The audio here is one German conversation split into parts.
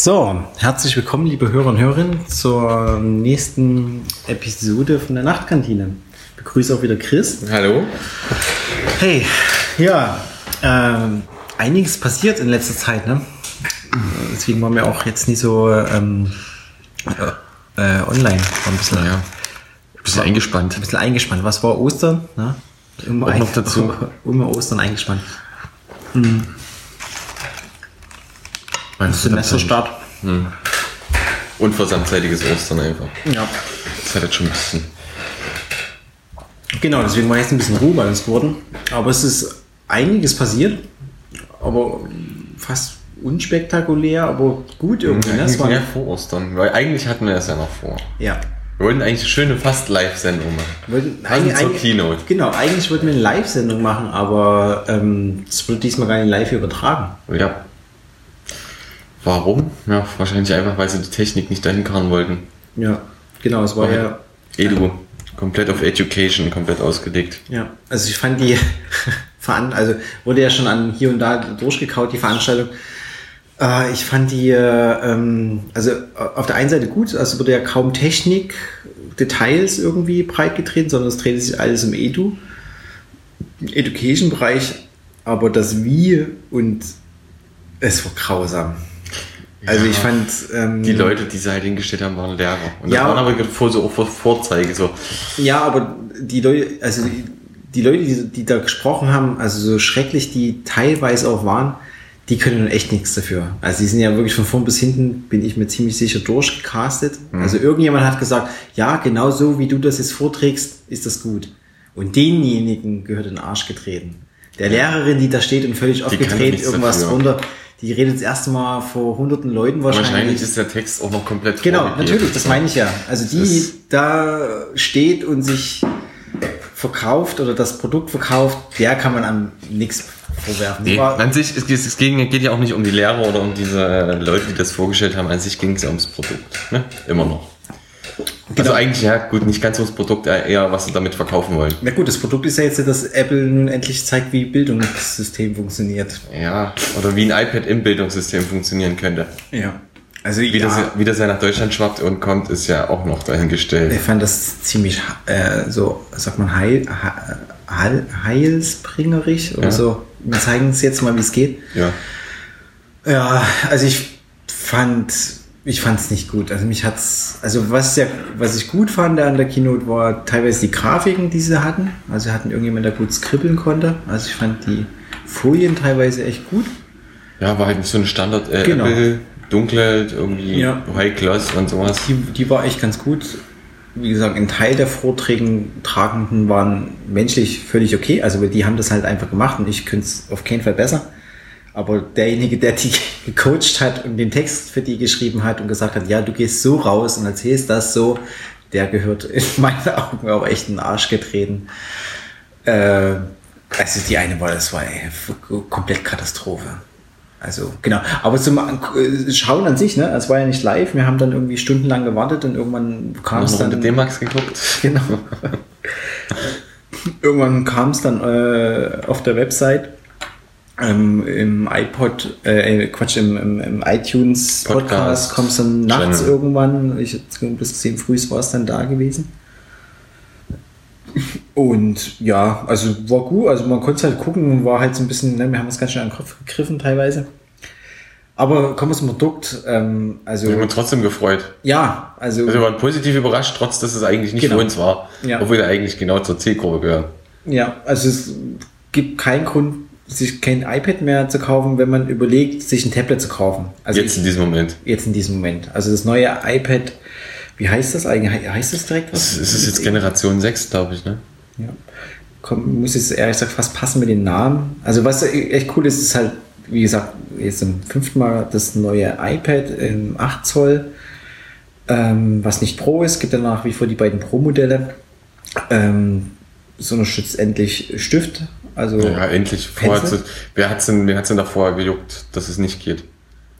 So, herzlich willkommen, liebe Hörer und Hörerinnen, zur nächsten Episode von der Nachtkantine. Ich begrüße auch wieder Chris. Hallo. Hey, ja, ähm, einiges passiert in letzter Zeit, ne? Deswegen waren wir auch jetzt nicht so ähm, äh, online. War ein bisschen, Naja, ein bisschen eingespannt. ein bisschen eingespannt. Was war Ostern? Ne? Immer, Auch noch dazu. immer Ostern eingespannt. Du, Semesterstart. Unversandzeitiges Ostern einfach. Ja. Das hat jetzt schon ein bisschen. Genau, deswegen war jetzt ein bisschen Ruhe bei uns geworden. Aber es ist einiges passiert, aber fast unspektakulär, aber gut irgendwie. Ne? Es Eigentlich war, mehr vor Ostern, weil eigentlich hatten wir das ja noch vor. ja. Wir wollten eigentlich eine schöne fast Live-Sendung machen. Wollten Passend zur Keynote. Genau, eigentlich wollten wir eine Live-Sendung machen, aber ähm, das wurde diesmal gar nicht live übertragen. Ja. Warum? Ja, wahrscheinlich einfach, weil sie die Technik nicht dahin karren wollten. Ja, genau, es war ja. Edu, komplett auf Education, komplett ausgelegt. Ja, also ich fand die, Veran also wurde ja schon an hier und da durchgekaut, die Veranstaltung. Äh, ich fand die, äh, ähm, also äh, auf der einen Seite gut, also wurde ja kaum Technik, Details irgendwie breitgetreten, sondern es drehte sich alles im Edu, Education-Bereich, aber das Wie und es war grausam. Also Ja. ich fand ähm, Die Leute, die sie halt hingestellt haben, waren Lehrer. Und Ja. das waren aber vor, so vor Vorzeige, so. Ja, aber die Leute, also die, die Leute, die, die da gesprochen haben, also so schrecklich die teilweise auch waren, die können nun echt nichts dafür. Also die sind ja wirklich von vorn bis hinten, bin ich mir ziemlich sicher, durchgecastet. Also irgendjemand hat gesagt, ja, genau so wie du das jetzt vorträgst, ist das gut. Und denjenigen gehört in den Arsch getreten. Der Lehrerin, die da steht und völlig aufgedreht nichts irgendwas dafür. runter, die redet das erste Mal vor hunderten Leuten wahrscheinlich. Wahrscheinlich ist der Text auch noch komplett Genau, natürlich, das meine ich ja. Also die ist- da steht und sich verkauft oder das Produkt verkauft, der kann man an nichts vorwerfen. Nee, an sich, es, geht- es ging- geht ja auch nicht um die Lehrer oder um diese äh, Leute, die das vorgestellt haben. An sich ging es ja ums Produkt. Ne? Immer noch. Also eigentlich, ja, gut, nicht ganz ums Produkt, äh, eher was sie damit verkaufen wollen. Na gut, das Produkt ist ja jetzt, dass Apple nun endlich zeigt, wie Bildungssystem funktioniert. Ja, oder wie ein iPad im Bildungssystem funktionieren könnte. Ja. Also Wie, ja, das, wie das ja nach Deutschland schwappt und kommt, ist ja auch noch dahingestellt. ich fand das ziemlich äh, so, sagt man, heil, heil, heilsbringerisch oder Ja. so. Wir zeigen es jetzt mal, wie es geht. Ja. Ja, also ich fand, ich fand es nicht gut. Also mich hat's, also was ja, was ich gut fand an der Keynote war teilweise die Grafiken, die sie hatten. Also sie hatten irgendjemand, der gut skribbeln konnte. Also ich fand die Folien teilweise echt gut. Ja, war halt so eine Standard äh, Genau. Apple, dunkle, irgendwie Ja. High Gloss und sowas. Die, die war echt ganz gut. Wie gesagt, ein Teil der Vorträgen Tragenden waren menschlich völlig okay. Also die haben das halt einfach gemacht und ich könnte es auf keinen Fall besser. Aber derjenige, der die gecoacht hat und den Text für die geschrieben hat und gesagt hat, ja, du gehst so raus und erzählst das so, der gehört in meinen Augen auch echt in den Arsch getreten. Äh, also die eine war, das war ey, komplett Katastrophe. Also, genau. Aber zum äh, Schauen an sich, ne, es war ja nicht live. Wir haben dann irgendwie stundenlang gewartet und irgendwann kam es dann. D-Max geguckt. Genau. irgendwann kam es dann äh, auf der Website. Ähm, Im iPod, äh, Quatsch, im, im, im iTunes Podcast Podcast kommt es dann nachts Channel. irgendwann. Ich habe bis gesehen, früh war es dann da gewesen. Und ja, also war gut, also man konnte halt gucken, war halt so ein bisschen, ne, wir haben es ganz schön an den Kopf gegriffen teilweise. Aber kommen wir zum Produkt, ähm, also Ich habe mich trotzdem gefreut. ja, also, Also wir waren positiv überrascht, trotz dass es eigentlich nicht Genau. für uns war. Ja. Obwohl wir eigentlich genau zur Zielgruppe gehören. ja, also es gibt keinen Grund, sich kein iPad mehr zu kaufen, wenn man überlegt, sich ein Tablet zu kaufen. Also Jetzt in diesem Moment. jetzt in diesem Moment. Also das neue iPad, wie heißt das eigentlich? He- Heißt das direkt was? Es ist jetzt Generation 6, glaube ich, ne? Ja. Komm, muss jetzt ehrlich gesagt fast passen mit den Namen. Also was echt cool ist, ist halt, wie gesagt, jetzt zum fünften Mal das neue iPad im 8 Zoll, ähm, was nicht Pro ist, gibt dann nach wie vor die beiden Pro-Modelle. Ähm, es unterstützt endlich Stift. Also Ja, endlich. Vorher hat's- wer hat es denn, wer hat's denn davor gejuckt, dass es nicht geht?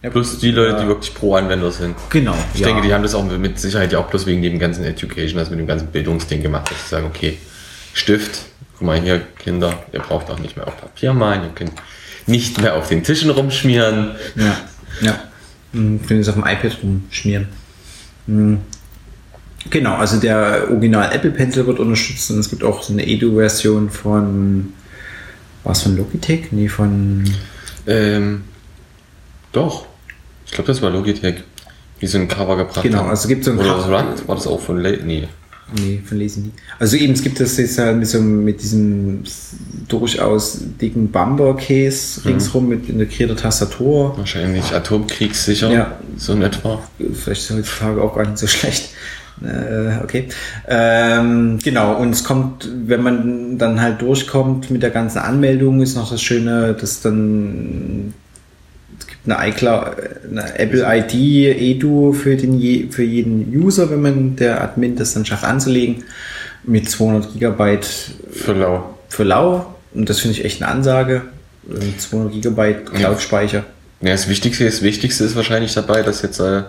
Ja, Plus die Leute, ja. die wirklich Pro-Anwender sind. Genau. Ich denke, die haben das auch mit Sicherheit ja auch bloß wegen dem ganzen Education, also mit dem ganzen Bildungsding gemacht, dass sie sagen, okay, Stift, guck mal hier, Kinder, ihr braucht auch nicht mehr auf Papier malen, ihr könnt nicht mehr auf den Tischen rumschmieren. Ja. ja. Hm, Können es auf dem iPad rumschmieren. Hm. Genau, also der Original Apple Pencil wird unterstützt und es gibt auch so eine Edu-Version von, was von Logitech? Nee, von, Ähm, doch. Ich glaube, das war Logitech. Die so ein Cover gebracht Genau, haben. also es gibt so ein Oder Cover-? War das auch von Le Nee. nee, von Nie. Also eben, es gibt das jetzt ja mit, so, mit diesem durchaus dicken Bumper-Case ringsrum mit integrierter Tastatur. Wahrscheinlich Atomkriegssicher. Ja. So in etwa. vielleicht ist heutzutage auch gar nicht so schlecht. Äh, okay. Ähm, genau, und es kommt, wenn man dann halt durchkommt mit der ganzen Anmeldung, ist noch das Schöne, dass dann es gibt eine iCloud, eine Apple ID Edu für den je, für jeden User, wenn man der Admin das dann schafft anzulegen, mit 200 Gigabyte Für lau. für lau. Und das finde ich echt eine Ansage. Äh, 200 Gigabyte Cloud-Speicher. Ja, das Wichtigste, das Wichtigste ist wahrscheinlich dabei, dass jetzt, äh,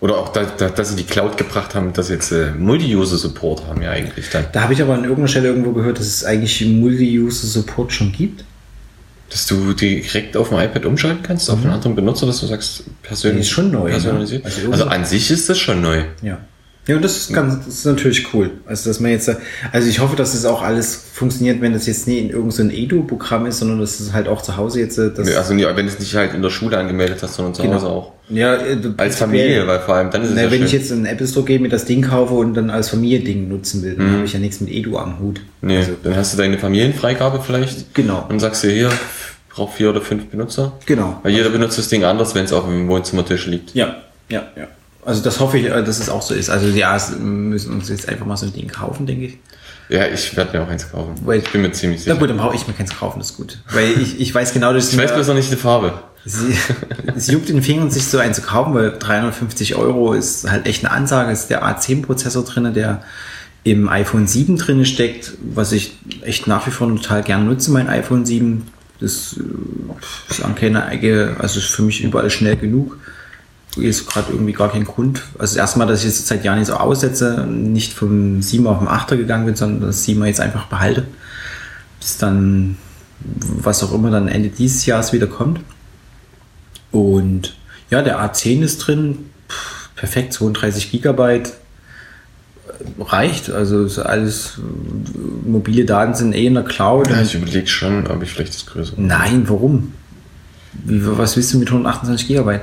oder auch, da, da, dass sie die Cloud gebracht haben, dass jetzt äh, Multi-User-Support haben ja eigentlich dann. Da habe ich aber an irgendeiner Stelle irgendwo gehört, dass es eigentlich Multi-User-Support schon gibt. Dass du direkt auf dem iPad umschalten kannst, auf einen anderen Benutzer, dass du sagst, persönlich. Mhm. Nee, ist schon neu, ne? Personalisiert. Also Also, irgendwie- an sich ist das schon neu. Ja. Ja, und das ist ganz, das ist natürlich cool. Also, dass man jetzt, also ich hoffe, dass das auch alles funktioniert, wenn das jetzt nie in irgendein so Edu-Programm ist, sondern dass es halt auch zu Hause jetzt, äh, das, Also nie- wenn du es nicht halt in der Schule angemeldet hast, sondern zu Genau. Hause auch. ja, äh, Als Familie, weil vor allem dann ist es Na, ja wenn schön. ich jetzt in den Apple Store gehe, mir das Ding kaufe und dann als Familiending nutzen will, dann habe ich ja nichts mit Edu am Hut. Nee, Also, dann hast du deine Familienfreigabe vielleicht. Genau. Und sagst dir hier, brauch vier oder fünf Benutzer. genau. Weil jeder benutzt das Ding anders, wenn es auf dem Wohnzimmertisch liegt. Ja, ja, ja. Also das hoffe ich, äh, dass es auch so ist. Also ja, es müssen uns jetzt einfach mal so ein Ding kaufen, denke ich. Ja, ich werde mir auch eins kaufen. Weil- ich bin mir ziemlich Na sicher. gut, dann brauche ich mir keins kaufen, das ist gut. Weil ich, ich weiß genau, dass Ich weiß bloß noch nicht die Farbe. Sie, es juckt den Fingern, sich so einen zu kaufen, weil 350 Euro ist halt echt eine Ansage. Es ist der A10-Prozessor drin, der im iPhone 7 drin steckt, was ich echt nach wie vor total gerne nutze, mein iPhone 7. Das äh, ist an keiner Ecke, also ist für mich überall schnell genug. Ist gerade irgendwie gar kein Grund. Also das erste Mal, dass ich es seit Jahren nicht so aussetze, nicht vom 7 auf den 8er gegangen bin, sondern das 7er jetzt einfach behalte. Bis dann, was auch immer dann Ende dieses Jahres wieder kommt. Und ja, der A10 ist drin. Perfekt, 32 Gigabyte. Reicht. Also ist alles, mobile Daten sind eh in der Cloud. Ja, ich überlege schon, ob ich vielleicht das größere. Nein, warum? Wie, was willst du mit 128 Gigabyte?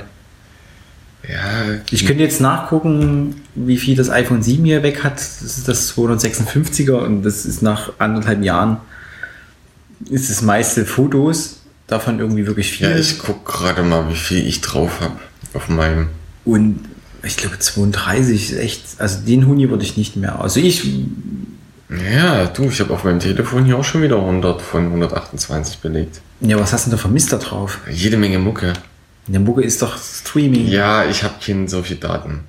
Ja, Ich könnte jetzt nachgucken, wie viel das iPhone 7 hier weg hat. Das ist das 256er und das ist nach anderthalb Jahren ist das meiste Fotos, davon irgendwie wirklich viel. ja ich guck gerade mal, wie viel ich drauf habe auf meinem. Und ich glaube 32 ist echt, also den Huni würde ich nicht mehr. Also ich, Ja, du, ich habe auf meinem Telefon hier auch schon wieder 100 von 128 belegt. ja, was hast du denn da vermisst da drauf? Jede Menge Mucke. Der Mucke ist doch Streaming. Ja, ich habe keine so viele Daten.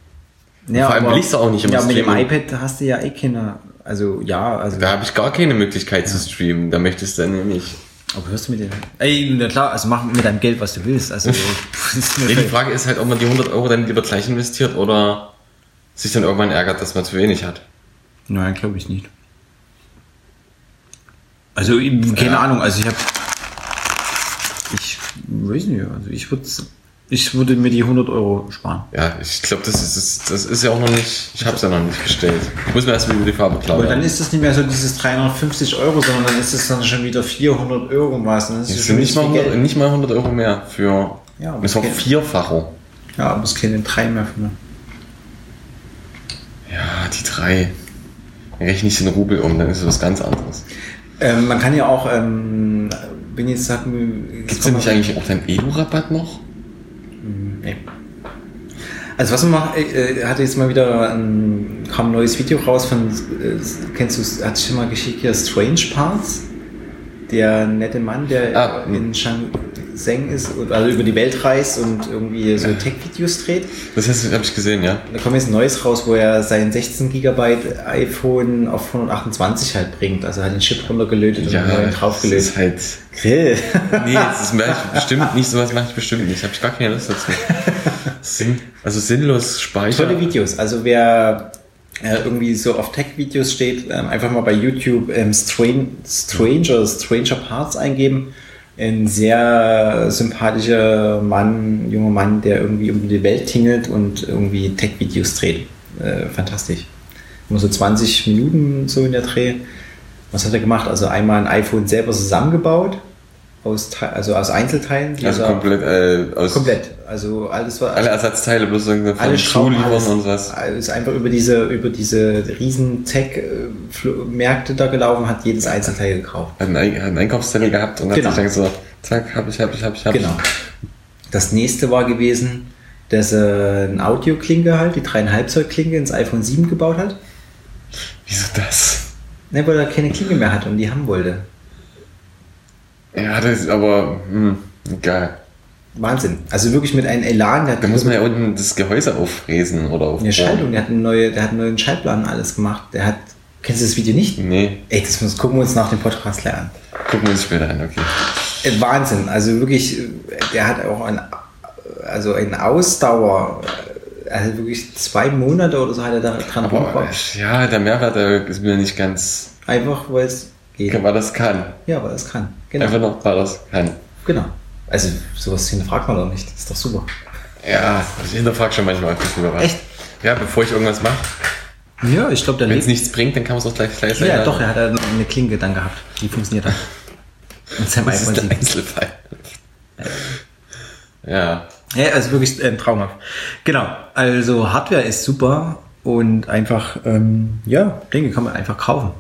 Ja, vor allem aber- will ich's auch nicht immer Ja, mit dem iPad hast du ja eh keine, also ja, also. Da habe ich gar keine Möglichkeit zu streamen. Da möchtest du dann nämlich. aber hörst du mit dem, ey, na klar, also mach mit deinem Geld, was du willst. Also, Ja, die Frage ist halt, ob man die 100 Euro dann lieber gleich investiert oder sich dann irgendwann ärgert, dass man zu wenig hat. Nein, glaube ich nicht. Also, eben, keine Ja. Ahnung, also ich habe. Ich weiß nicht, also ich würde ich würde mir die 100 Euro sparen. Ja, ich glaube, das ist, das, das ist ja auch noch nicht. Ich habe es ja noch nicht gestellt. Ich muss mir erst mal über die Farbe klar Aber dann ist es nicht mehr so dieses 350 Euro, sondern dann ist es dann schon wieder 400 Euro was. Dann ist Das es sind nicht mal, viel 100, Geld. nicht mal 100 Euro mehr für. Ja, aber das war okay. vierfache. Ja, aber es kennen drei mehr für mich. Ja, die drei. Rechne ich den Rubel um, dann ist es was ganz anderes. Ähm, man kann ja auch, ähm, wenn jetzt sagt, Gibt es denn nicht eigentlich auch deinen Edu-Rabatt noch? Nee. Also was man macht, äh, äh, hatte jetzt mal wieder ein, kam ein neues Video raus von, äh, kennst du, hat schon mal geschickt hier Strange Parts? Der nette Mann, der Ah, in Shenzhen ist, und- also über die Welt reist und irgendwie so Tech-Videos dreht. Das heißt, habe ich gesehen, ja. Da kommt jetzt ein neues raus, wo er sein 16 GB iPhone auf 128 halt bringt. Also hat den Chip runtergelötet und einen neuen das draufgelötet. ist halt. Grill. Nee, das ist mache ich bestimmt nicht, sowas mache ich bestimmt nicht. Habe ich gar keine Lust dazu. Sinn, also sinnlos speichern. Tolle Videos. Also wer äh, irgendwie so auf Tech-Videos steht, ähm, einfach mal bei YouTube ähm, Strange, Stranger, Stranger Parts eingeben. Ein sehr sympathischer Mann, junger Mann, der irgendwie um die Welt tingelt und irgendwie Tech-Videos dreht. Äh, fantastisch. Immer so 20 Minuten so in der Dreh. Was hat er gemacht? Also einmal ein iPhone selber zusammengebaut, aus, Te- also aus Einzelteilen. die Also er- komplett, äh, aus komplett. Also alles war alle Ersatzteile bloß irgendwie von alle Schrauben, alles, und was. Ist einfach über diese, über diese riesen Tech-Märkte da gelaufen, hat jedes Einzelteil gekauft. Hat einen, Ein- hat einen Einkaufszettel gehabt und Genau. hat sich dann so, zack, hab ich, hab ich, hab ich, hab Genau. Das nächste war gewesen, dass er eine Audioklinke halt, die dreieinhalb Zoll Klinke ins iPhone 7 gebaut hat. Wieso das? Ne, weil er keine Klinke mehr hatte und die haben wollte. Ja, das ist aber, hm, geil. Wahnsinn. Also wirklich mit einem Elan. Da muss man ja unten das Gehäuse auffräsen oder auf eine Schaltung, der hat, eine neue, der hat einen neuen Schaltplan alles gemacht. Der hat, kennst du das Video nicht? Nee, Ey, das muss, gucken wir uns nach dem Podcast lernen. gucken wir uns später an, okay. Äh, Wahnsinn. Also wirklich, äh, der hat auch ein, also eine Ausdauer. äh, Also wirklich zwei Monate oder so hat er da dran rumgebracht. ja, der Mehrwert ist mir nicht ganz, Einfach, weil es geht. weil das kann. Ja, weil es kann. Genau. Einfach noch, das kann. genau. Also sowas hinterfragt man doch nicht. Das ist doch super. Ja, ich hinterfrage schon manchmal ein bisschen was. Echt? Ja, bevor ich irgendwas mache. Ja, ich glaube, der Wenn es nichts bringt, dann kann man es auch gleich gleich Ja, doch, er hat eine Klinke dann gehabt. Die funktioniert dann. Und Sam Das ist 7. Einzelfall. Ja. Ja, also wirklich äh, traumhaft. Genau. Also Hardware ist super und einfach, ähm, ja, Dinge kann man einfach kaufen.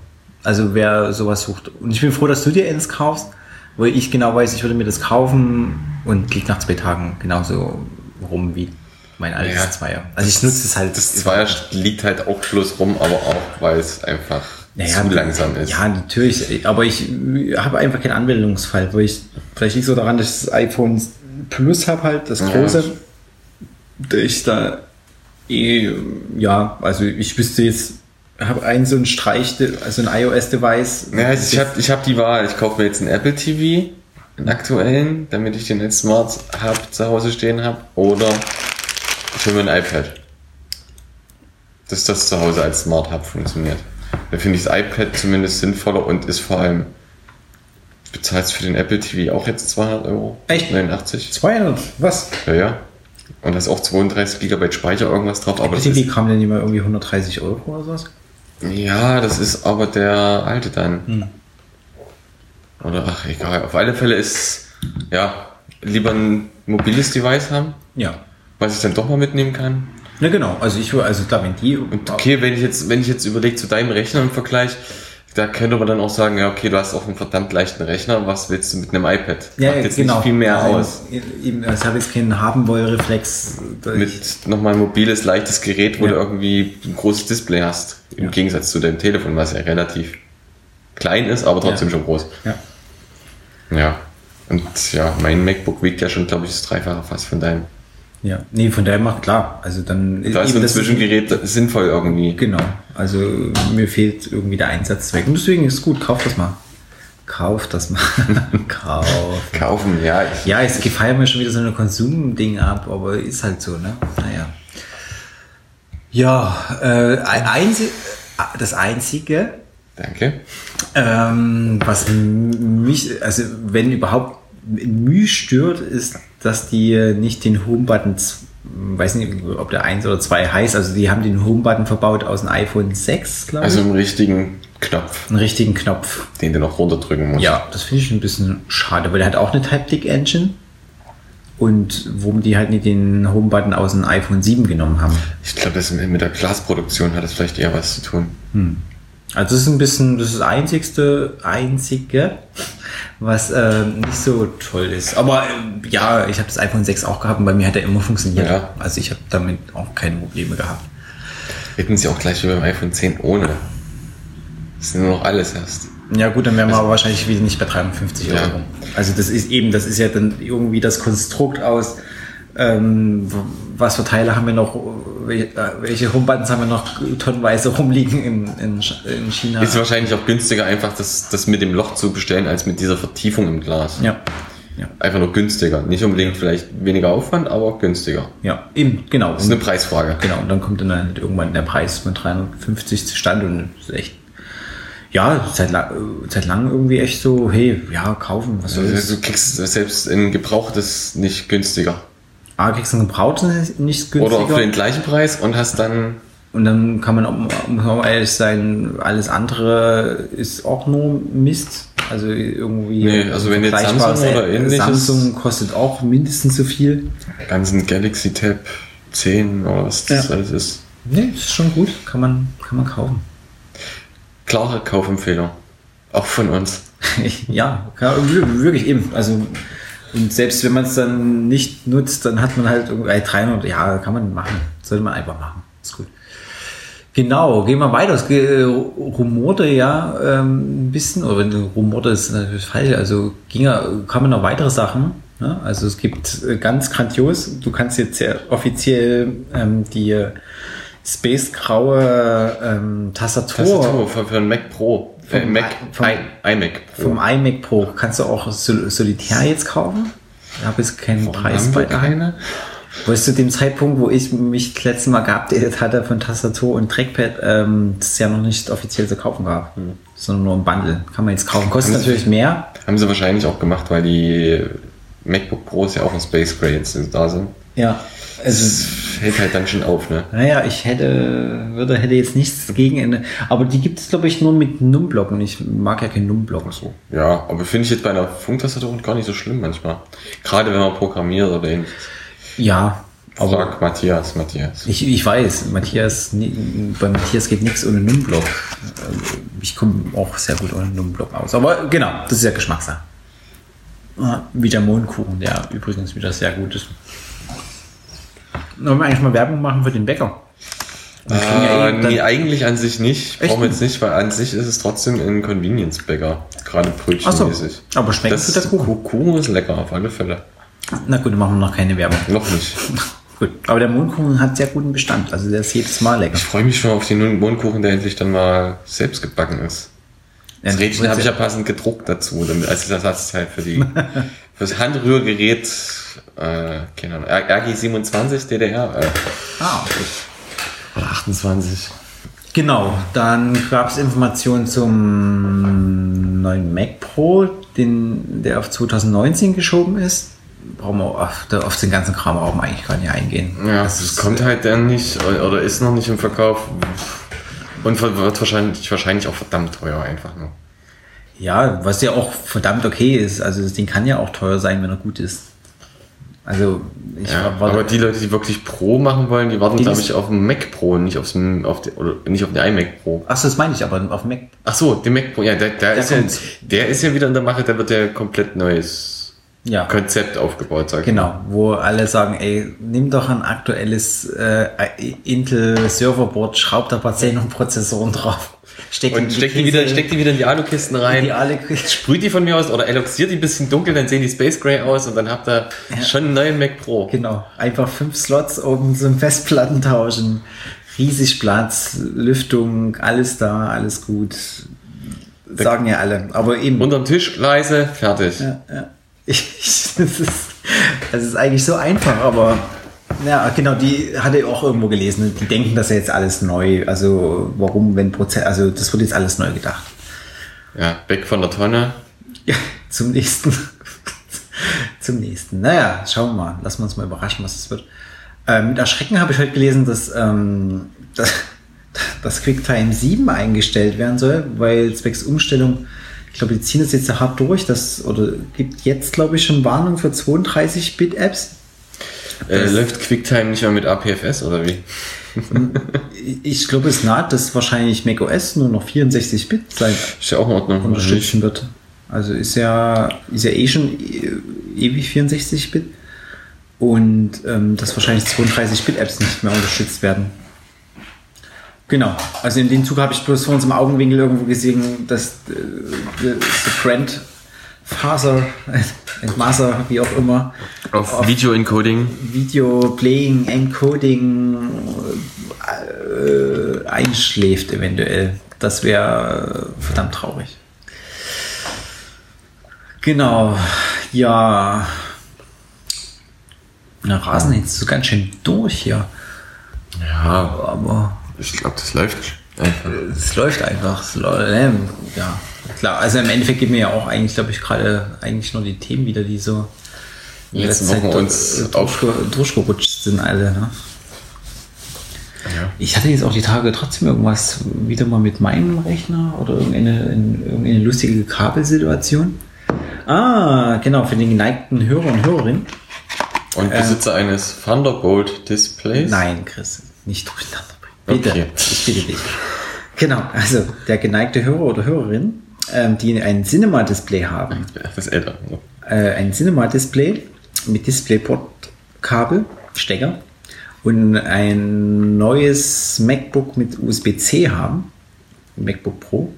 Also wer sowas sucht. Und ich bin froh, dass du dir eins kaufst, weil ich genau weiß, ich würde mir das kaufen und liegt nach zwei Tagen genauso rum wie mein altes Ja. Zweier. Also ich nutze es halt. Das Zweier liegt halt auch bloß rum, aber auch, weil es einfach zu langsam ist. Ja, natürlich. Aber ich habe einfach keinen Anwendungsfall, weil ich, vielleicht liegt so daran, dass ich das iPhone Plus habe halt, das Ja. große. Da ich da eh, ja, also ich wüsste jetzt, habe einen so einen Streich, also ein iOS-Device. Ja, ich habe ich hab die Wahl. Ich kaufe mir jetzt einen Apple TV, einen aktuellen, damit ich den jetzt Smart Hub zu Hause stehen habe. Oder ich hole mir ein iPad. Dass das zu Hause als Smart Hub funktioniert. Da finde ich das iPad zumindest sinnvoller und ist vor allem. Bezahlst für den Apple TV auch jetzt 200 Euro? Echt? 89? 200, was? Ja, ja. Und da ist auch 32 GB Speicher irgendwas drauf. Aber das TV kam denn immer irgendwie 130 Euro oder sowas? Ja, das ist aber der alte dann. Hm. Oder ach, egal. Auf alle Fälle ist, ja, lieber ein mobiles Device haben, Ja. was ich dann doch mal mitnehmen kann. Ja, genau. Also ich, also klar, wenn die. Und okay, wenn ich jetzt, wenn ich jetzt überlege zu deinem Rechner im Vergleich, da könnte man dann auch sagen, ja, okay, du hast auch einen verdammt leichten Rechner, was willst du mit einem iPad? Ja, Macht jetzt genau. nicht viel mehr Also, aus. Eben, also ich habe jetzt keinen Haben-Woll-Reflex. Mit nochmal ein mobiles, leichtes Gerät, wo Ja. du irgendwie ein großes Display hast. Im Ja. Gegensatz zu deinem Telefon, was ja relativ klein ist, aber trotzdem Ja. schon groß. Ja. Ja. Und ja, mein MacBook wiegt ja schon, glaube ich, das Dreifache fast von deinem. Ja, nee, von daher macht klar. Also dann Da ist ein das- Zwischengerät sinnvoll irgendwie. Genau. Also mir fehlt irgendwie der Einsatzzweck. Und deswegen ist es gut, kauf das mal. Kauf das mal. kauf. Kaufen, ja. Ich, Ja, es gefeiert mir schon wieder so ein Konsumding ab, aber ist halt so, ne? Naja. Ja, äh, ein- einzi das Einzige, danke. ähm, was mich, also wenn überhaupt Mühe stört, ist, dass die nicht den Home-Button, weiß nicht, ob der 1 oder 2 heißt, also die haben den Home-Button verbaut aus dem iPhone 6, glaube Also ich. im richtigen Knopf, Einen richtigen Knopf. den du noch runterdrücken musst. Ja, das finde ich ein bisschen schade, weil der hat auch eine Type-Dick-Engine. Und warum die halt nicht den Home-Button aus dem iPhone 7 genommen haben. Ich glaube, das mit der Glasproduktion hat das vielleicht eher was zu tun. Also das ist ein bisschen, das ist das einzigste, einzige, was äh, nicht so toll ist. Aber äh, ja, ich habe das iPhone 6 auch gehabt und bei mir hat er immer funktioniert. Ja. Also ich habe damit auch keine Probleme gehabt. Hätten sie auch gleich wie beim iPhone 10 ohne. Das ist nur noch alles erst. Ja gut, dann wären wir aber wahrscheinlich wieder nicht bei 350 Ja. Euro. Also das ist eben, das ist ja dann irgendwie das Konstrukt aus, ähm, was für Teile haben wir noch, äh, welche Homebuttons haben wir noch tonnenweise rumliegen in, in, in China. Ist wahrscheinlich auch günstiger, einfach das, das mit dem Loch zu bestellen, als mit dieser Vertiefung im Glas. ja, ja, Einfach nur günstiger. Nicht unbedingt vielleicht weniger Aufwand, aber auch günstiger. ja, eben, genau. Das ist eine Preisfrage. Genau, und dann kommt dann halt irgendwann der Preis von 350 zustande und ist echt, Ja, seit, seit langem irgendwie echt so, hey, ja, kaufen, was Also das? du kriegst selbst ein gebrauchtes nicht günstiger. Ah, kriegst du ein gebrauchtes nicht günstiger. Oder für den gleichen Preis und hast dann Und dann kann man, auch- muss man auch ehrlich sein, alles andere ist auch nur Mist. Also irgendwie. Nee, also wenn jetzt Samsung oder ähnliches- Samsung kostet auch mindestens so viel. ganzen Galaxy Tab 10 oder was das Ja. alles ist. Nee, ist schon gut. Kann man, kann man kaufen. Klare Kaufempfehlung. Auch von uns. ja, wirklich eben. Also, und selbst wenn man es dann nicht nutzt, dann hat man halt irgendwie äh, 300. Ja, kann man machen. Sollte man einfach machen. Ist gut. Genau, gehen wir weiter. Es ge- rumorte ja ähm, ein bisschen, oder wenn rumorte ist natürlich falsch, also ging kamen noch weitere Sachen. Ne? Also es gibt äh, ganz grandios, du kannst jetzt ja offiziell ähm, die Space Graue ähm, Tastatur, Tastatur für, für ein Mac Pro. Äh, Vom Mac, I- vom- I, iMac Pro. vom iMac Pro kannst du auch Sol Solitär jetzt kaufen. Da habe ich keinen Preis bei. keine? Weißt du, dem Zeitpunkt, wo ich mich das letzte Mal geupdatet hatte von Tastatur und Trackpad, ähm, das ja noch nicht offiziell zu kaufen gab, sondern nur im Bundle. Kann man jetzt kaufen. Kostet Haben Sie- natürlich mehr. Haben sie wahrscheinlich auch gemacht, weil die MacBook Pros ja auch in Space Gray jetzt da sind. Ja. Das hält halt dann schon auf, ne? naja, ich hätte, würde, hätte jetzt nichts gegen Ende. Aber die gibt es, glaube ich, nur mit Numblock und ich mag ja keinen Numblock. So. Ja, aber finde ich jetzt bei einer Funktastatur gar nicht so schlimm manchmal. Gerade wenn man programmiert oder ähnliches. Ja, aber Frag Matthias, Matthias. Ich, ich weiß, Matthias, bei Matthias geht nichts ohne Numblock. Ich komme auch sehr gut ohne Numblock aus. Aber genau, das ist ja Geschmackssache. Ah, Wie der Mohnkuchen, der übrigens wieder sehr gut ist. Wollen wir eigentlich mal Werbung machen für den Bäcker? Äh, eh dann- nee, eigentlich an sich nicht. Brauchen wir jetzt nicht, weil an sich ist es trotzdem ein Convenience-Bäcker. Gerade Ach so, brötchenmäßig. aber schmeckt Das gut der Kuchen? Ku- Kuchen ist lecker, auf alle Fälle. Na gut, dann machen wir noch keine Werbung. Noch nicht. Gut, aber der Mohnkuchen hat sehr guten Bestand. Also der ist jedes Mal lecker. Ich freue mich schon auf den Mohnkuchen, der endlich dann mal selbst gebacken ist. Das Ja, Rädchen habe ich ja passend gedruckt dazu, damit, als Ersatzteil für die, fürs Handrührgerät, äh, keine Ahnung, RG27 DDR, äh, Ah, okay. oder 28. Genau, dann gab es Informationen zum neuen Mac Pro, den, der auf 2019 geschoben ist. Brauchen wir auf, auf den ganzen Kram brauchen wir eigentlich gar nicht eingehen. Ja, Das es ist- kommt halt dann nicht, oder ist noch nicht im Verkauf. Und wird wahrscheinlich, wahrscheinlich auch verdammt teuer einfach nur. Ja, was ja auch verdammt okay ist. Also das Ding kann ja auch teuer sein, wenn er gut ist. Also ich Ja, war, aber die Leute, die wirklich Pro machen wollen, die warten, glaube ist- ich, auf den Mac Pro, nicht aufs, auf die, oder nicht auf den iMac Pro. Ach, so, das meine ich aber auf Mac. Ach so, den Mac Pro, ja, der, der, ist ja, kommt. der ist ja wieder in der Mache, der wird ja komplett neues Ja, Konzept aufgebaut, sag ich mal. genau, wo alle sagen, ey, nimm doch ein aktuelles äh, Intel Serverboard, schraub da ein paar Xenon-Prozessoren drauf. Steck Und steck die, wieder, steck die wieder in die Alukisten rein. die alle Sprüht die von mir aus oder eloxiert die ein bisschen dunkel, dann sehen die Space Gray aus und dann habt ihr schon einen neuen Mac Pro. Genau, einfach fünf Slots oben zum Festplatten tauschen. Riesig Platz, Lüftung, alles da, alles gut. Sagen ja alle. Aber eben. Unterm Tisch, leise, fertig. ja, ja. Ich, das, ist, das ist eigentlich so einfach, aber ja, genau, die hatte ich auch irgendwo gelesen. Die denken, das ist jetzt alles neu. Also warum, wenn Prozess, also das wird jetzt alles neu gedacht. Ja, weg von der Tonne. Ja, zum nächsten. zum nächsten. Naja, schauen wir mal. Lassen wir uns mal überraschen, was es wird. Ähm, mit Erschrecken habe ich heute gelesen, dass, ähm, dass, dass QuickTime 7 eingestellt werden soll, weil zwecks Umstellung, ich glaube, die ziehen das jetzt so hart durch, das, oder gibt jetzt, glaube ich, schon Warnung für 32-Bit-Apps. Äh, läuft QuickTime nicht mehr mit APFS oder wie? Ich glaube, es naht, dass wahrscheinlich macOS nur noch 64-Bit sein Ist ja auch in Ordnung. unterstützen wird. Also ist ja, ist ja eh schon e- ewig 64-Bit. Und ähm, dass wahrscheinlich 32-Bit-Apps nicht mehr unterstützt werden. Genau. Also in dem Zug habe ich bloß vor uns im Augenwinkel irgendwo gesehen, dass äh, das Grandfather, Entmaster, wie auch immer, Auf Video Encoding. Video Playing, Encoding äh, einschläft eventuell. Das wäre verdammt traurig. Genau, ja. Na, Rasen jetzt so ganz schön durch hier. Ja, Aber ich glaube, das läuft Einfach. Es läuft einfach. Es ja, klar. Also im Endeffekt geben mir ja auch eigentlich, glaube ich, gerade eigentlich nur die Themen wieder, die so in Wochen Zeit uns durchge- durchgerutscht sind alle. Ne? Ja. Ich hatte jetzt auch die Tage trotzdem irgendwas wieder mal mit meinem Rechner oder irgendeine, in, irgendeine lustige Kabelsituation. Ah, genau, für den geneigten Hörer und Hörerin. Und Besitzer eines Thunderbolt Displays? Nein, Chris, nicht durcheinander bringen. Bitte, Okay. ich bitte dich. Genau, also der geneigte Hörer oder Hörerin, ähm, die ein Cinema-Display haben, Das ist älter. äh, ein Cinema-Display mit DisplayPort-Kabel, Stecker und ein neues MacBook mit USB-C haben, MacBook Pro.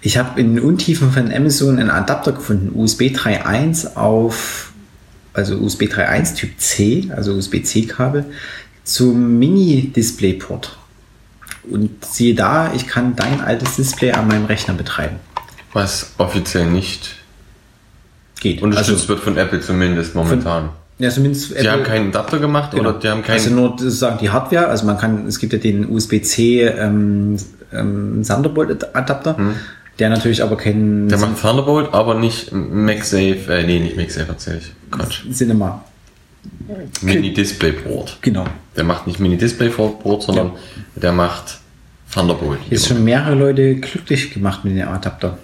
Ich habe in den Untiefen von Amazon einen Adapter gefunden, USB 3.1 auf, also USB 3.1 Typ C, also USB-C-Kabel, zum Mini-Displayport. Und siehe da, ich kann dein altes Display an meinem Rechner betreiben. Was offiziell nicht Geht. unterstützt wird von Apple zumindest momentan. ja, zumindest die haben keinen Adapter gemacht Genau. oder die haben keinen. Also nur sozusagen die Hardware, also man kann, es gibt ja den USB-C ähm, ähm, Thunderbolt-Adapter, der natürlich aber keinen Hm. der macht Thunderbolt, aber nicht MagSafe, äh, nee, nicht MagSafe erzähl ich. Quatsch. Cinema. Mini Display Port. Genau. Der macht nicht Mini Display Port, sondern der macht Thunderbolt. Jetzt schon mehrere Leute glücklich gemacht mit dem Adapter.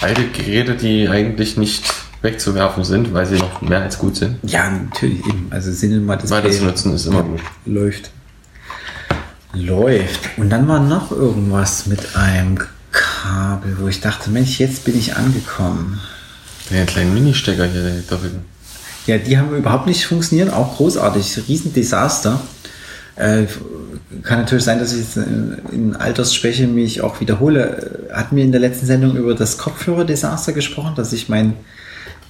Alte Geräte, die eigentlich nicht wegzuwerfen sind, weil sie noch mehr als gut sind. Ja, natürlich eben. Also Cinema Weiter zu nutzen ist immer gut. läuft. Läuft. Und dann war noch irgendwas mit einem Kabel, wo ich dachte, Mensch, jetzt bin ich angekommen. Den kleinen Mini-Stecker hier, der doppelten. Ja, die haben überhaupt nicht funktioniert, auch großartig, Riesendesaster. Äh, kann natürlich sein, dass ich jetzt in, in Altersschwäche mich auch wiederhole. Äh, Hatten wir in der letzten Sendung über das Kopfhörer-Desaster gesprochen, dass ich mein,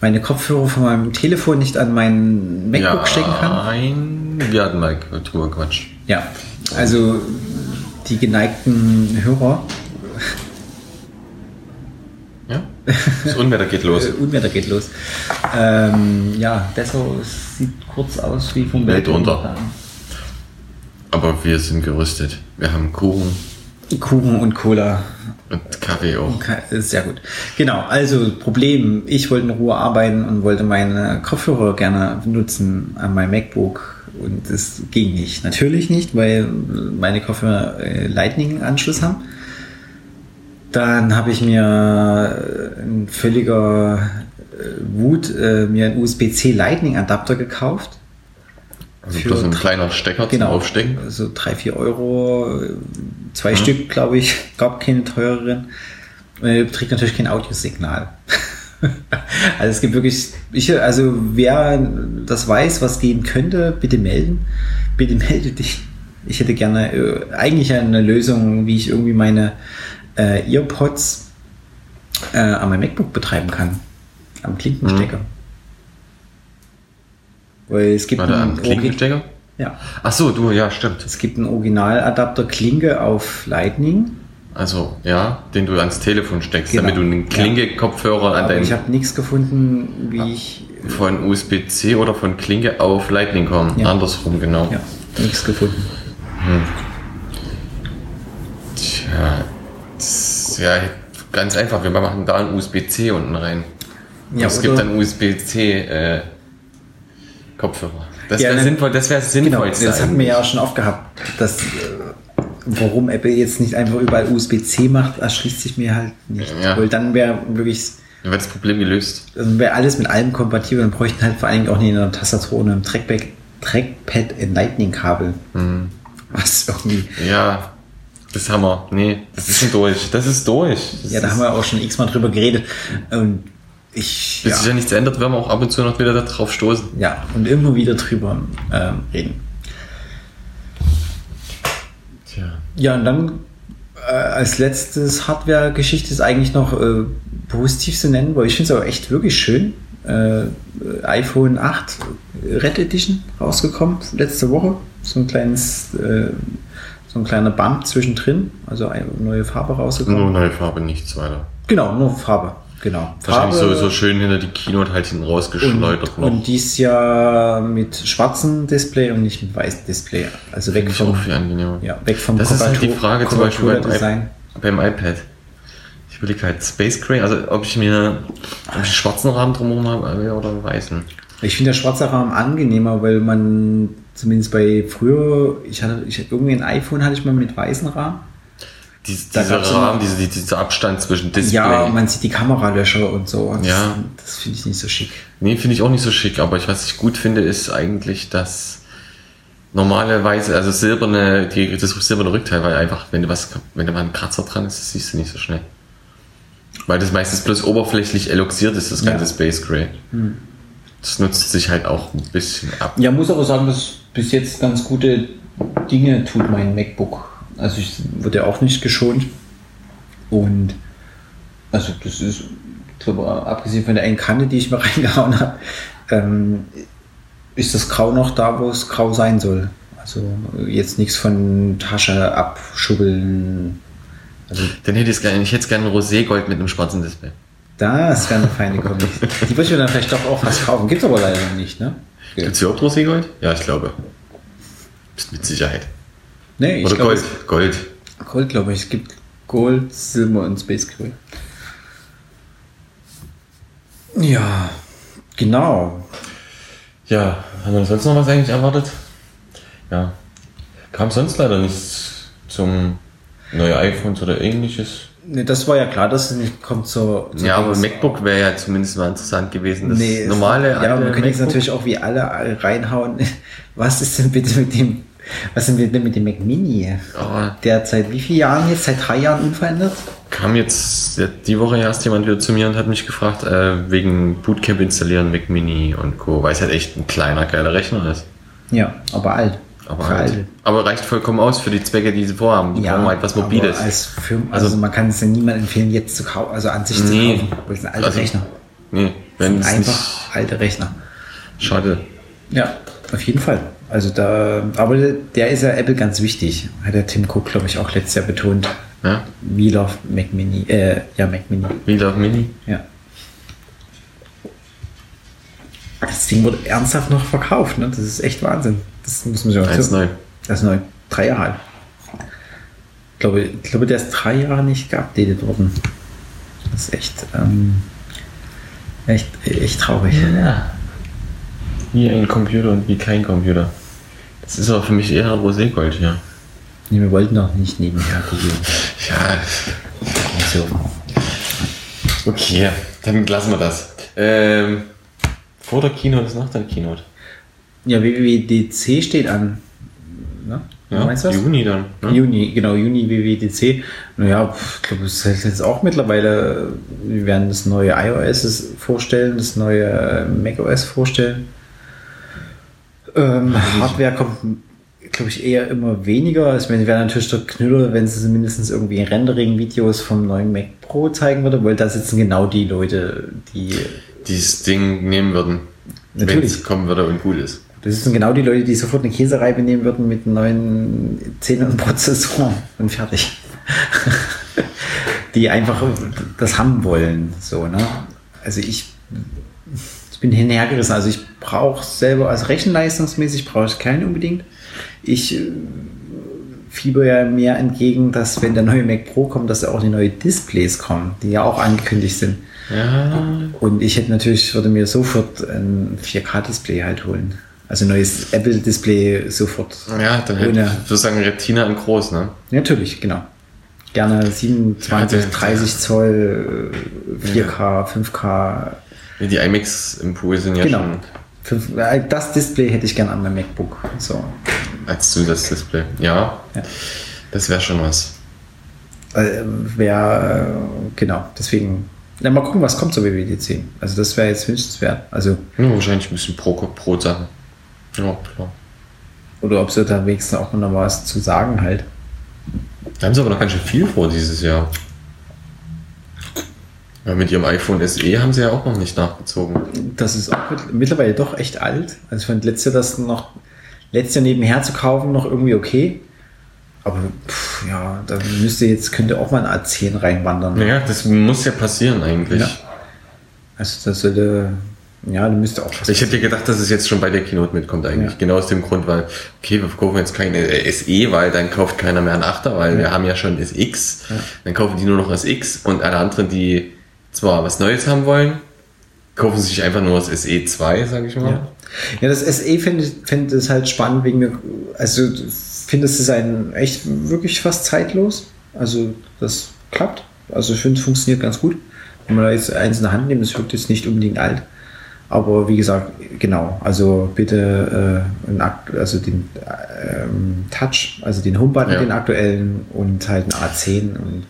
meine Kopfhörer von meinem Telefon nicht an mein MacBook stecken kann? Nein, wir hatten mal drüber Quatsch. Ja, also die geneigten Hörer, Ja? Das Unwetter geht los. äh, Unwetter geht los. Ähm, ja, es sieht kurz aus wie vom Weltunter. Aber wir sind gerüstet. Wir haben Kuchen Kuchen und Cola und Kaffee auch. Ist Sehr gut. Genau, also Problem, ich wollte in Ruhe arbeiten und wollte meine Kopfhörer gerne benutzen an meinem MacBook und es ging nicht. Natürlich nicht, weil meine Kopfhörer äh, Lightning-Anschluss haben. Dann habe ich mir äh, in völliger äh, Wut äh, mir einen USB-C Lightning-Adapter gekauft. Also Für bloß ein kleiner Stecker Genau. zum Aufstecken. So drei, vier Euro, äh, zwei Mhm. Stück, glaube ich. Gab keine teureren. Er trägt natürlich kein Audiosignal. also es gibt wirklich, ich, also wer das weiß, was gehen könnte, bitte melden. Bitte melde dich. Ich hätte gerne äh, eigentlich eine Lösung, wie ich irgendwie meine äh, Earpods äh, an meinem MacBook betreiben kann. Am Klinkenstecker. Mhm. Weil es gibt Warte, einen am Klinkenstecker? Ja. Ach so, du, ja, stimmt. Es gibt einen Originaladapter Klinke auf Lightning. Also, ja, den du ans Telefon steckst, Genau. damit du einen Klinke-Kopfhörer an Aber ich deinen habe nichts gefunden, wie ich. von USB-C oder von Klinke auf Lightning kommen. Ja. Andersrum, genau. Ja, nichts gefunden. Tja, das ist ja ganz einfach. Wir machen da ein USB-C unten rein. Ja, es gibt dann USB-C äh. Das Ja, wäre sinnvoll, das wäre Genau, das hatten wir ja auch schon oft gehabt. Das, äh, warum Apple jetzt nicht einfach überall USB-C macht, erschließt sich mir halt nicht. Ja. Weil dann wäre wirklich, Dann wird das Problem gelöst. also wäre alles mit allem kompatibel und bräuchten halt vor allen Dingen auch nicht eine Tastatur und ein Trackpad, Trackpad in Lightning-Kabel. Mhm. Was irgendwie. Ja, das haben wir. Nee, das ist schon durch. Das ist durch. Das Ja, da haben wir auch schon x-mal drüber geredet. Und ich. Bis sich ja nichts ändert, werden wir auch ab und zu noch wieder darauf stoßen. Ja, und immer wieder drüber ähm, reden. Tja. Ja, und dann äh, als letztes Hardware-Geschichte ist eigentlich noch äh, positiv zu nennen, weil ich finde es aber echt wirklich schön. Äh, iPhone 8 Red Edition rausgekommen letzte Woche. So ein kleines, äh, so ein kleiner Bump zwischendrin, also eine neue Farbe rausgekommen. Nur neue Farbe, nichts weiter. Genau, nur Farbe. Genau. Wahrscheinlich Farbe so, so schön hinter die Keynote halt hinten rausgeschleudert und, und dies Jahr mit schwarzem Display und nicht mit weißem Display. Also weg Finde ich vom, viel angenehmer. ja, weg vom Das ist halt die Frage zum Beispiel beim, beim iPad. Ich überlege halt Space Gray, also ob ich mir ob ich einen schwarzen Rahmen drumherum habe oder einen weißen. Ich finde der schwarze Rahmen angenehmer, weil man zumindest bei früher, ich hatte, ich hatte irgendwie ein iPhone hatte ich mal mit weißen Rahmen. Dies, dieser Rahmen, diese, die- dieser Abstand zwischen Display. Ja, man sieht die Kameralöcher und so. Und Ja. Das, das finde ich nicht so schick. Nee, finde ich auch nicht so schick, aber ich, was ich gut finde, ist eigentlich das normale weiße, also silberne, die, das silberne Rückteil, weil einfach, wenn du was, wenn da mal ein Kratzer dran ist, das siehst du nicht so schnell. Weil das meistens bloß oberflächlich eloxiert ist, das ganze Ja. Space Gray. Das nutzt sich halt auch ein bisschen ab. Ja, muss aber sagen, dass bis jetzt ganz gute Dinge tut mein MacBook. Also ich wurde auch nicht geschont. Und also das ist, glaube, abgesehen von der einen Kante, die ich mir reingehauen habe, ähm, ist das Grau noch da, wo es grau sein soll. Also jetzt nichts von Tasche abschubbeln. Also Dann hätte ich es gerne, ich hätte es gerne Roségold mit einem schwarzen Display. das wäre eine feine Kombi. Die würde ich mir dann vielleicht doch auch was kaufen. Gibt aber leider noch nicht, ne? Gibt es überhaupt Roségold? Ja, ich glaube. Mit Sicherheit. Nee, ich Oder glaube, Gold. Gold. Gold, glaube ich. Es gibt Gold, Silber und Space Gray. Ja, genau. Ja, haben wir sonst noch was eigentlich erwartet? Ja. Kam sonst leider nichts zum neue iPhones oder ähnliches. Nee, das war ja klar, dass es nicht kommt zur. zur Ja, aber. MacBook wäre ja zumindest mal interessant gewesen. Das Nee, normale Ja, alte wir können jetzt natürlich auch wie alle reinhauen. Was ist denn bitte mit dem. Was ist denn mit dem Mac Mini? Oh, seit wie vielen Jahren jetzt? Seit drei Jahren unverändert? kam jetzt die Woche erst jemand wieder zu mir und hat mich gefragt, äh, wegen Bootcamp installieren, Mac Mini und Co. Weil es halt echt ein kleiner, geiler Rechner ist. Ja, aber alt. Aber, halt, aber reicht vollkommen aus für die Zwecke, die sie vorhaben. Die brauchen halt was Mobiles. Als Firma, also, Also- man kann es ja niemandem empfehlen, jetzt zu kaufen, also an sich Nee. zu kaufen. weil es sind alte Also, Rechner. nee, wenn es Einfach nicht. alte Rechner. Schade. Ja, auf jeden Fall. Also da, aber der ist ja Apple ganz wichtig. Hat der Tim Cook, glaube ich, auch letztes Jahr betont. Ja? We love Mac Mini, äh, ja, Mac Mini, Wieder Mini. ja. Das Ding wurde ernsthaft noch verkauft, ne? Das ist echt Wahnsinn. Das muss man sich mal 1,9. Das ist neu. Drei Jahre alt. Ich glaube, ich glaube, der ist drei Jahre nicht geupdatet worden. Das ist echt, ähm, echt, echt traurig. Ja. Wie ein Computer und wie kein Computer. Das ist aber für mich eher Roségold hier. Nee, wir wollten doch nicht nebenher gucken. Ja, So. okay, dann lassen wir das. Ähm, vor der Keynote ist nach der Keynote. Ja, WWDC steht an. Ne? Ja, Meinst du was? Juni dann. Ne? Juni, genau, Juni WWDC. Naja, ich glaube, es ist jetzt auch mittlerweile, wir werden das neue iOS vorstellen, das neue äh, macOS vorstellen. Ähm, Hardware kommt, glaube ich, eher immer weniger. Ich meine, wäre natürlich der Knüller, wenn sie mindestens irgendwie Rendering-Videos vom neuen Mac Pro zeigen würde, weil da sitzen genau die Leute, die Dieses Ding nehmen würden. Wenn es kommen würde und gut ist. Das sind genau die Leute, die sofort eine Käsereibe nehmen würden mit einem neuen 10 Prozessor und fertig. die einfach das haben wollen. So, ne? Also ich, ich bin hinhergerissen. Also ich brauche selber, also rechenleistungsmäßig brauche ich keinen unbedingt. Ich äh, fieber ja mehr entgegen, dass wenn der neue Mac Pro kommt, dass da auch die neuen Displays kommen, die ja auch angekündigt sind. Ja, Und ich hätte natürlich, würde mir sofort ein 4K-Display halt holen. Also neues Apple-Display sofort. ja dann hätte Ohne- ich würde sagen Retina in groß, ne? Natürlich, genau. Gerne 27, Ja, der- 30 Zoll, äh, 4K, 5K. Nee, Die iMacs im Pool sind ja Genau. schon äh, das Display hätte ich gerne an meinem MacBook. So. als Zusatzdisplay. Ja, Ja. das wäre schon was. Äh, Wäre, genau, deswegen. Na, mal gucken, was kommt zur WWDC. Also das wäre jetzt wünschenswert. Also, Ja, wahrscheinlich ein bisschen pro, pro Sache. Ja, klar. oder ob sie da wenigstens auch noch was zu sagen halt. Da haben sie aber noch ganz schön viel vor dieses Jahr. Ja, mit ihrem iPhone SE haben sie ja auch noch nicht nachgezogen. Das ist auch mit- mittlerweile doch echt alt. Also ich fand letztes Jahr das noch, letztes Jahr nebenher zu kaufen noch irgendwie okay. Aber pff, ja, da müsste jetzt, könnte auch mal ein A10 reinwandern. Naja, das muss ja passieren eigentlich. Ja. Also das sollte, ja, du müsste auch Ich hätte gedacht, dass es jetzt schon bei der Keynote mitkommt eigentlich. Ja. Genau aus dem Grund, weil, okay, wir verkaufen jetzt keine äh, SE, weil dann kauft keiner mehr einen Achter, weil wir haben ja schon SX. Dann kaufen die nur noch SX und alle anderen, die zwar was Neues haben wollen, kaufen sich einfach nur das SE2, sage ich mal. Ja, ja das SE finde ich finde es halt spannend wegen der, also finde es ist ein echt wirklich fast zeitlos. Also das klappt. Also ich finde es funktioniert ganz gut. Wenn man da jetzt eins in der Hand nimmt, es wirkt jetzt nicht unbedingt alt. Aber wie gesagt, genau, also bitte äh, Akt, also den ähm, Touch, also den Homebutton, Ja. den aktuellen und halt einen A10 und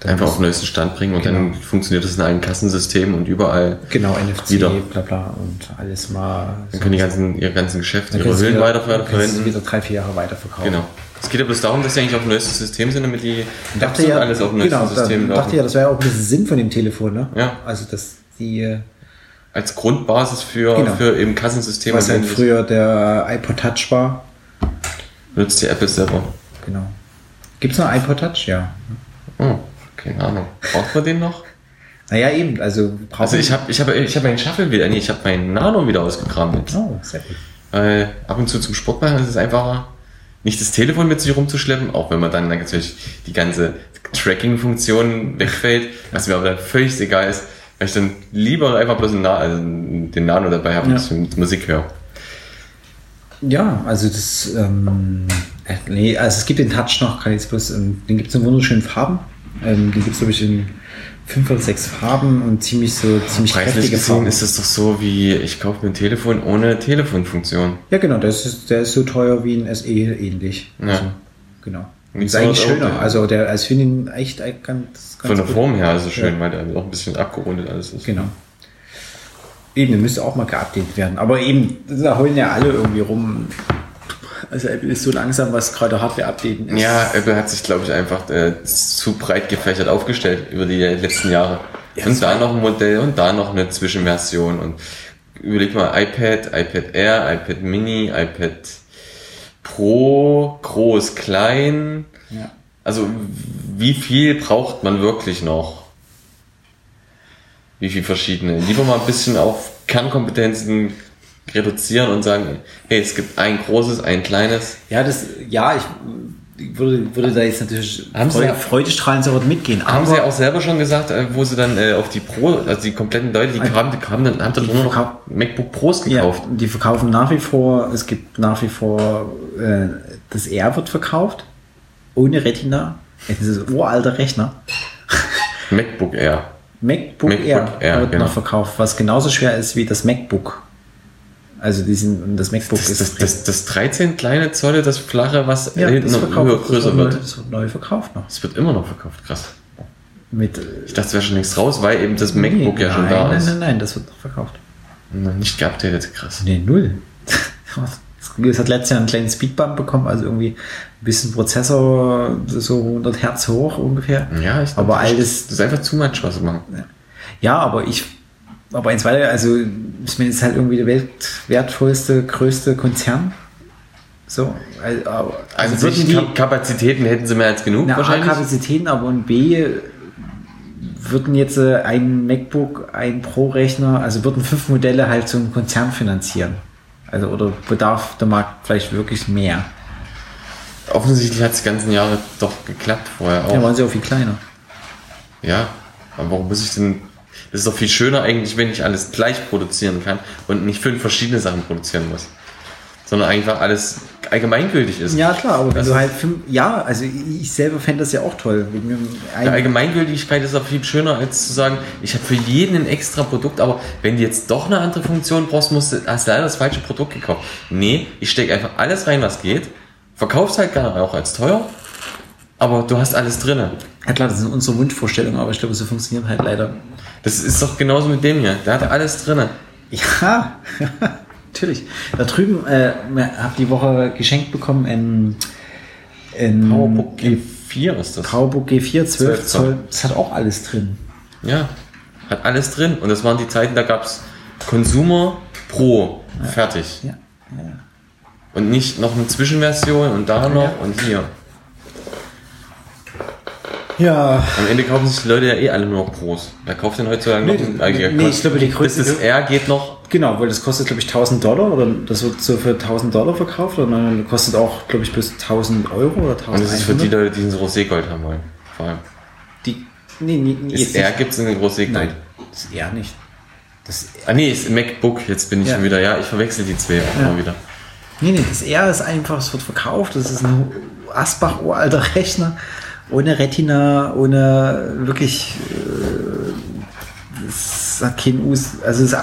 dann Einfach auf den neuesten Stand bringen und dann Genau. funktioniert das in allen Kassensystemen und überall. Genau, NFC, Wieder. bla bla und alles mal. Dann können die ganzen, ihre ganzen Geschäfte, Dann ihre Hüllen wieder- weiter kannst du verwenden. wieder drei, vier Jahre weiterverkaufen. Genau. Es geht ja bloß darum, dass sie eigentlich auf dem neuesten System sind, damit die Ich dachte ja, alles auf dem neuesten genau, System da, dachte ja, das wäre auch ein bisschen Sinn von dem Telefon, ne? Ja. Also, dass die, äh, Als Grundbasis für, Genau. für eben Kassensysteme was halt früher der iPod Touch war. nutzt die Apple selber. Genau. Gibt's noch iPod Touch? Ja. Oh, keine Ahnung. Braucht man den noch? Naja, eben, also Also ich habe ich hab, ich hab meinen Shuffle wieder, nee, ich habe meinen Nano wieder ausgekramt jetzt. Oh, sehr gut. Weil ab und zu zum Sport machen ist es einfacher, nicht das Telefon mit sich rumzuschleppen, auch wenn man dann natürlich die ganze Tracking-Funktion wegfällt, was mir aber dann völlig egal ist, weil ich dann lieber einfach bloß Na also den Nano dabei habe Ja. und Musik höre. Ja, also das, ähm, äh, nee, also es gibt den Touch noch, kann ich jetzt bloß, ähm, den gibt es in wunderschönen Farben. Ähm, den gibt es, glaube ich, in fünf oder sechs Farben und ziemlich so, ziemlich Preislich kräftige gesehen Farben. ist es doch so wie, ich kaufe mir ein Telefon ohne Telefonfunktion. Ja, genau, das ist, der ist so teuer wie ein SE ähnlich. Ja. Also, genau. Und ist eigentlich 200 Euro. schöner. Also, der, also ich finde ihn echt ganz Von der. Form her ist es schön, Ja. weil der auch ein bisschen abgerundet alles ist. Genau. Eben, müsste auch mal geupdatet werden. Aber eben, da heulen ja alle irgendwie rum. Also Apple ist so langsam, was gerade Hardware-Updaten ist. Ja, Apple hat sich, glaube ich, einfach äh, zu breit gefächert aufgestellt über die letzten Jahre. Ja, und da noch ein Modell und da noch eine Zwischenversion. Und überleg mal, iPad, iPad Air, iPad Mini, iPad Pro, groß, klein. Ja. Also wie viel braucht man wirklich noch? Wie viel verschiedene? Lieber mal ein bisschen auf Kernkompetenzen reduzieren und sagen, hey, es gibt ein großes, ein kleines. Ja, das, ja, ich würde, würde da jetzt natürlich Haben Sie- Freude, freudestrahlend sofort mitgehen. Haben sie ja auch selber schon gesagt, äh, wo sie dann äh, auf die Pro, also die kompletten Leute, die kamen, die kamen dann, haben dann nur noch MacBook Pros ja, gekauft. die verkaufen nach wie vor, es gibt nach wie vor, äh, das R wird verkauft, ohne Retina. Es ist ein uralter Rechner. MacBook Air. MacBook, MacBook Air, Air, wird genau. noch verkauft, was genauso schwer ist wie das MacBook. Also die sind, das MacBook Das, ist das, das, das 13 kleine Zolle, das flache, was ja, hinten noch größer wird das wird neu verkauft noch. Das wird immer noch verkauft, krass. Mit, Ich dachte, es wäre schon längst raus, weil eben das MacBook ja schon nein, da nein, ist. Nein, nein, das wird noch verkauft. Nicht geupdatet, krass. Nee, null. Es hat letztes Jahr einen kleinen Speedbump bekommen, also irgendwie ein bisschen Prozessor, so 100 Hertz hoch ungefähr. Ja, ich Aber das, alles- Das ist einfach zu much, was sie machen. Ja, aber ich, aber eins weiter, also ich meine, es ist halt irgendwie der weltwertvollste, größte Konzern. So, also, Also, würden sich die, Kap- Kapazitäten hätten sie mehr als genug na, A, wahrscheinlich. Kapazitäten, aber und B, würden jetzt äh, ein MacBook, ein Pro-Rechner, also würden fünf Modelle halt so ein Konzern finanzieren. Also, oder bedarf der Markt vielleicht wirklich mehr? Offensichtlich hat es die ganzen Jahre doch geklappt vorher auch. Ja, waren sie auch viel kleiner. Ja, aber warum muss ich denn. Das ist doch viel schöner eigentlich, wenn ich alles gleich produzieren kann und nicht fünf verschiedene Sachen produzieren muss. Sondern einfach alles allgemeingültig ist. Ja, klar, aber wenn du halt fünf, ja, also ich selber fände das ja auch toll. Die Allgemeingültigkeit ist auch viel schöner, als zu sagen, ich habe für jeden ein extra Produkt, aber wenn du jetzt doch eine andere Funktion brauchst, musst du, hast du leider das falsche Produkt gekauft. Nee, ich stecke einfach alles rein, was geht, verkaufst halt gerne auch als teuer, aber du hast alles drinne. ja klar, das sind unsere Wunschvorstellungen, aber ich glaube, so funktioniert halt leider. Das ist doch genauso mit dem hier. Der hat alles drinne. Ja, natürlich. Da drüben äh, habe die Woche geschenkt bekommen ein, ein PowerBook G4 ist das. PowerBook G4 12 12 Zoll. Das hat auch alles drin. Ja, hat alles drin. Und das waren die Zeiten, da gab es Consumer Pro. Fertig. Ja. Und nicht noch eine Zwischenversion und da noch und hier. Ja. Am Ende kaufen sich die Leute ja eh alle nur noch Pros. Wer kauft denn heutzutage Nee, noch nee, nee, ich glaube, die größte- Das R geht noch. Genau, weil das kostet, glaube ich, 1000 Dollar oder das wird so für 1000 Dollar verkauft und dann kostet auch, glaube ich, bis 1000 Euro oder 1100. Und das ist für die Leute, die ein Roségold haben wollen. Vor allem. die nee, nee, nee, Das jetzt R gibt es in Roségold. Nein, das eher nicht. Das, Ah nee, ist MacBook. Jetzt bin ich Ja. schon wieder. Ja, ich verwechsel die zwei auch mal wieder. nee, nee, das R ist einfach, es wird verkauft. Das ist ein Asbach uralter Rechner ohne Retina, ohne wirklich äh, hat kein Us, also es ist, äh,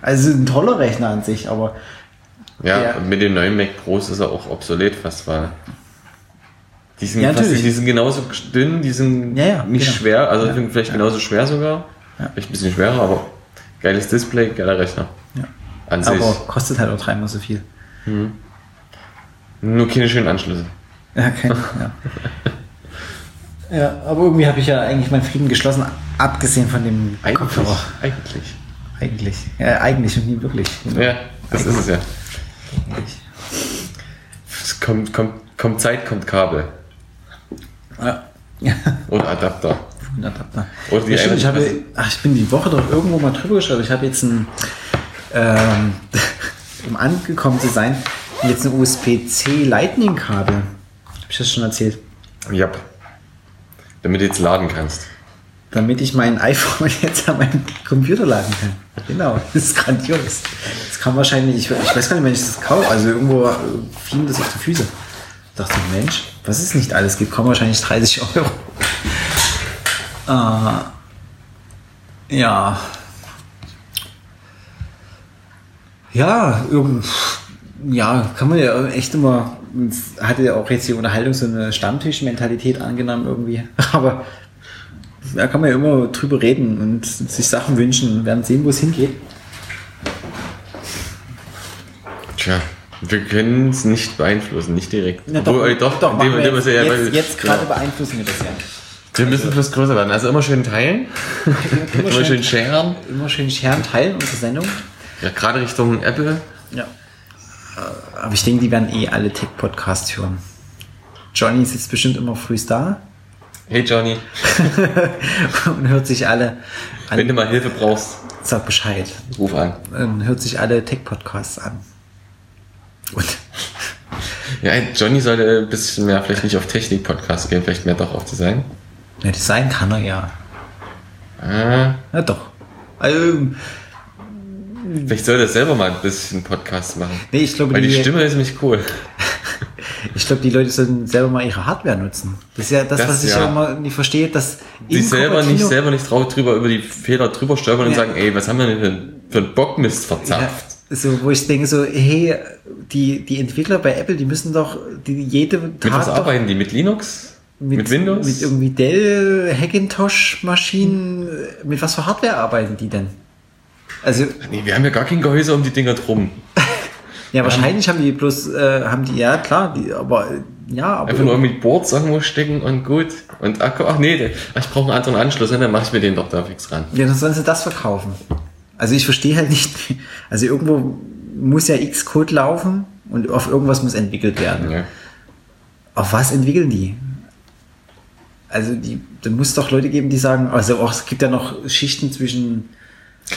also ein toller Rechner an sich, aber Ja, mit den neuen Mac Pros ist er auch obsolet fast, weil die sind, Ja, fast, die sind genauso dünn, die sind Ja, ja, nicht genau. schwer, also vielleicht genauso schwer sogar. Vielleicht ein bisschen schwerer, aber geiles Display, geiler Rechner. An sich. aber kostet halt auch dreimal so viel. Nur keine schönen Anschlüsse. Ja, kein, ja. Ja, aber irgendwie habe ich ja eigentlich meinen Frieden geschlossen, abgesehen von dem Kopfhörer. Eigentlich. Eigentlich. Ja, eigentlich und nie wirklich. Ja, das ist es ja. Eigentlich. Es kommt, kommt, kommt Zeit, kommt Kabel. Ja. Oder Adapter. Ein Adapter. Oder die ja, stimmt, ich, habe, ach, ich bin die Woche doch irgendwo mal drüber geschaut. Ich habe jetzt ein, ähm, um angekommen zu sein, jetzt ein USB-C Lightning-Kabel. Habe ich das schon erzählt? Ja. Damit du jetzt laden kannst. Damit ich mein iPhone jetzt an meinen Computer laden kann. Genau, das ist grandios. Das kann wahrscheinlich, ich, ich weiß gar nicht, wenn ich das kaufe. Also irgendwo fiel mir das auf die Füße. Ich dachte, Mensch, was es nicht alles gibt, kommen wahrscheinlich 30 Euro. Äh, ja. Ja, irgend, ja, kann man ja echt immer, hatte ja auch jetzt die Unterhaltung so eine Stammtischmentalität angenommen irgendwie. Aber da kann man ja immer drüber reden und sich Sachen wünschen und werden sehen, wo es hingeht. Tja, wir können es nicht beeinflussen, nicht direkt. Ja, Obwohl, äh, doch, doch wir indem jetzt, ja- jetzt, gerade genau. beeinflussen wir das ja. Wir müssen bloß größer werden. Also immer schön teilen, Immer, immer schön sharen. immer schön scheren teilen unsere Sendung. Ja, gerade Richtung Apple. Ja. Äh, Aber ich denke, die werden eh alle Tech-Podcasts hören. Johnny sitzt bestimmt immer frühst da Hey Johnny, und hört sich alle, wenn an, du mal Hilfe brauchst, sag Bescheid, ruf an. und hört sich alle Tech-Podcasts an. Und Ja, Johnny sollte ein bisschen mehr, vielleicht nicht auf Technik-Podcast gehen, vielleicht mehr doch auf Design. ja, Design kann er ja. Ah, Ja, doch. Also, vielleicht sollte er selber mal ein bisschen Podcast machen. nee, ich glaube, Weil die die, Stimme ist nämlich cool. ich glaube, die Leute sollten selber mal ihre Hardware nutzen. Das ist ja das, Das was ich ja. ja immer nicht verstehe, dass in selber nicht, Cupertino- selber nicht drauf drüber, über die Fehler drüber stolpern und Ja. sagen, ey, was haben wir denn für, einen- für einen Bockmist Ja, verzapft? so, wo ich denke so, hey, die, die Entwickler bei Apple, die müssen doch die, jede Mit was arbeiten die? Mit Linux? Mit, Windows? Mit irgendwie Dell, Hackintosh-Maschinen, mit was für Hardware arbeiten die denn? Also, nee, wir haben ja gar kein Gehäuse um die Dinger drum. ja, wahrscheinlich haben die bloß, äh, haben die, ja klar, die, aber, ja, aber. Einfach nur mit Boards irgendwo stecken und gut. Und Akku, ach nee, der- ich brauche einen anderen Anschluss, und dann mache ich mir den doch da fix ran. Ja, dann sollen sie das verkaufen. Also ich verstehe halt nicht, also irgendwo muss ja X-Code laufen und auf irgendwas muss entwickelt werden. Ja. Auf was entwickeln die? Also die, da muss doch Leute geben, die sagen, also auch, es gibt ja noch Schichten zwischen,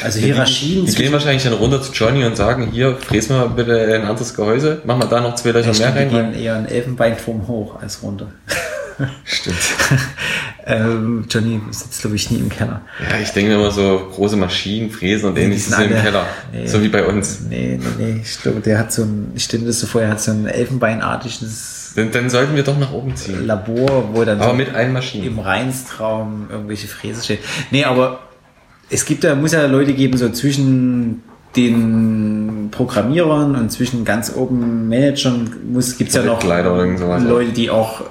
also Hierarchien Die, die gehen wahrscheinlich dann runter zu Johnny und sagen, hier, fräs mal bitte ein anderes Gehäuse, mach mal da noch zwei Löcher mehr Stimmt, die rein. gehen eher einen Elfenbeinturm hoch als runter. Stimmt. ähm, Johnny sitzt, glaube ich, nie im Keller. Ja, ich denke immer so große Maschinen, Fräsen und ähnliches sind im Keller. Nee. So wie bei uns. Nee, nee, nee, ich glaube, der hat so ein, ich stelle das so vor, er hat so ein elfenbeinartiges Dann, dann sollten wir doch nach oben ziehen. Labor, wo dann Aber mit allen Maschinen. im Reinstraum irgendwelche Fräse stehen. Nee, aber es gibt ja, muss ja Leute geben, so zwischen den Programmierern und zwischen ganz oben Managern muss, gibt's ja noch. Leute, die auch äh,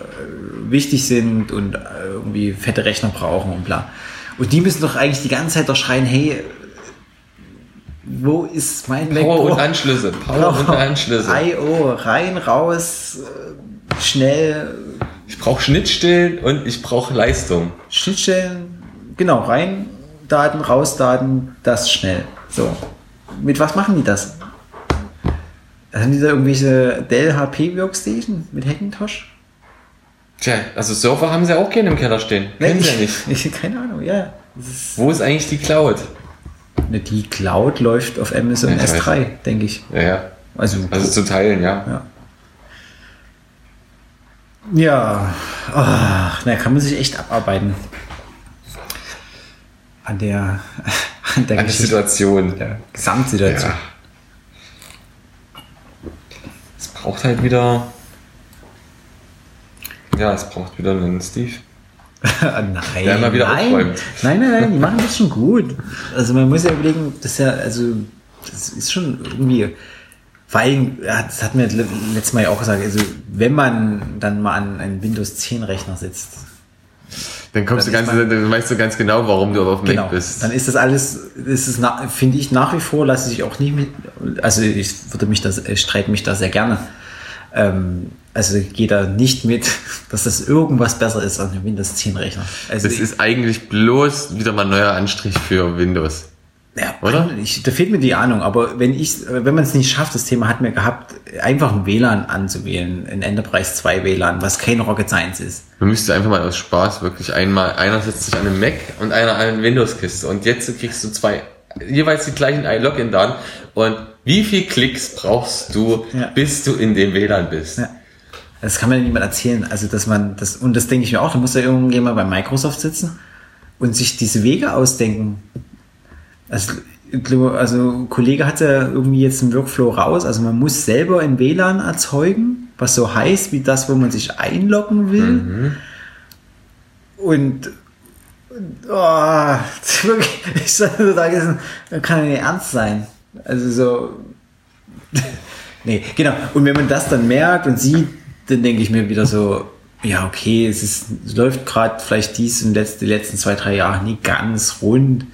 wichtig sind und äh, irgendwie fette Rechner brauchen und bla. Und die müssen doch eigentlich die ganze Zeit doch schreien, hey, wo ist mein Power und MacBook? Anschlüsse. Power und Anschlüsse. I.O. rein, raus, äh, schnell, Ich brauche Schnittstellen und ich brauche Leistung. Schnittstellen, genau, rein, Daten, raus, Daten, das schnell. So. Mit was machen die das? Haben die da irgendwelche Dell HP Workstation mit Hackintosh? Tja, also Server haben sie auch gerne im Keller stehen. Kennen sie ja nicht. Ich, keine Ahnung, ja. Wo ist eigentlich die Cloud? Ne, Die Cloud läuft auf Amazon Ja, ich S3, denke ich. Ja, ja. Also, Also zu teilen, ja. ja. Ja, ach, na, kann man sich echt abarbeiten. An der, an der, An Situation. der Gesamtsituation. Ja. Es braucht halt wieder. Ja, es braucht wieder einen Steve. nein, Der immer wieder nein. aufräumt. nein, nein, nein, die machen das schon gut. Also man muss ja überlegen, das ist ja, also das ist schon irgendwie, vor allem, das hat mir le- letztes Mal ja auch gesagt, also wenn man dann mal an einen Windows 10 Rechner sitzt, Dann kommst Dann du ganz, dann weißt du ganz genau, warum du auf dem genau, Mac bist. dann ist das alles, ist, na- finde ich nach wie vor, lasse ich auch nicht mit, also ich würde mich das, ich streite mich da sehr gerne. Ähm, also ich gehe da nicht mit, dass das irgendwas besser ist an einem Windows 10 Rechner. Also Das ist eigentlich bloß wieder mal ein neuer Anstrich für Windows. Ja, Oder? Ich, da fehlt mir die Ahnung, aber wenn ich, wenn man es nicht schafft, das Thema hat mir gehabt, einfach ein WLAN anzuwählen, ein Enterprise 2 WLAN, was kein Rocket Science ist. Man müsste einfach mal aus Spaß wirklich einmal, einer setzt sich an einem Mac und einer an eine Windows-Kiste und jetzt kriegst du zwei, jeweils die gleichen iLogin-Daten und wie viel Klicks brauchst du, Ja. bis du in dem WLAN bist? Ja. Das kann mir niemand erzählen. Also, dass man das, und das denke ich mir auch, da muss ja irgendjemand bei Microsoft sitzen und sich diese Wege ausdenken. Also, also ein Kollege hat ja irgendwie jetzt einen Workflow raus. Also man muss selber ein WLAN erzeugen, was so heißt wie das, wo man sich einloggen will. Und und, oh, ich sage, das kann ja nicht ernst sein. Also so, Nee, genau. Und wenn man das dann merkt und sieht, dann denke ich mir wieder so, ja, okay, es, ist, es läuft gerade vielleicht dies und letzt, die letzten zwei, drei Jahre nie ganz rund,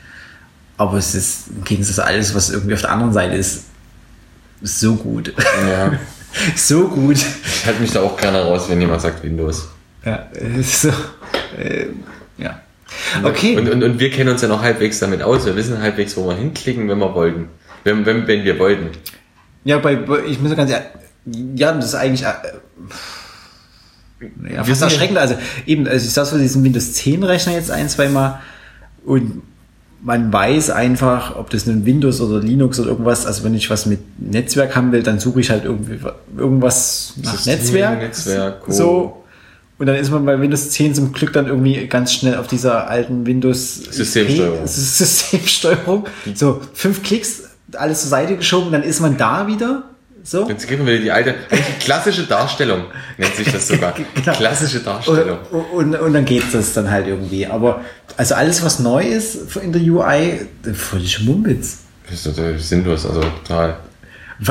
aber es ist im Gegensatz zu alles, was irgendwie auf der anderen Seite ist, so gut. Ja. so gut. Ich halte mich da auch gerne raus, wenn jemand sagt Windows. Ja, so, äh, ja. Okay. Und, und, und wir kennen uns ja noch halbwegs damit aus. Wir wissen halbwegs, wo wir hinklicken, wenn wir wollten. Wenn, wenn, wenn wir wollten. ja, bei, ich muss ganz ehrlich, ja, das ist eigentlich, äh, ja, fast erschreckend. Also eben, also ich saß vor diesem Windows 10 Rechner jetzt ein, zwei Mal und man weiß einfach, ob das nun Windows oder Linux oder irgendwas, also wenn ich was mit Netzwerk haben will, dann suche ich halt irgendwie irgendwas nach System, Netzwerk. Netzwerk, Co. so. Und dann ist man bei Windows 10 zum Glück dann irgendwie ganz schnell auf dieser alten Windows Systemsteuerung. Systemsteuerung. So, fünf Klicks, alles zur Seite geschoben, dann ist man da wieder. So. Jetzt geben wir die alte, eigentlich klassische Darstellung, nennt sich das sogar. Genau. Klassische Und, Darstellung. und, und dann geht das dann halt irgendwie. Aber also alles, was neu ist in der UI, völlig Mumpitz. Das ist total sinnlos, also total.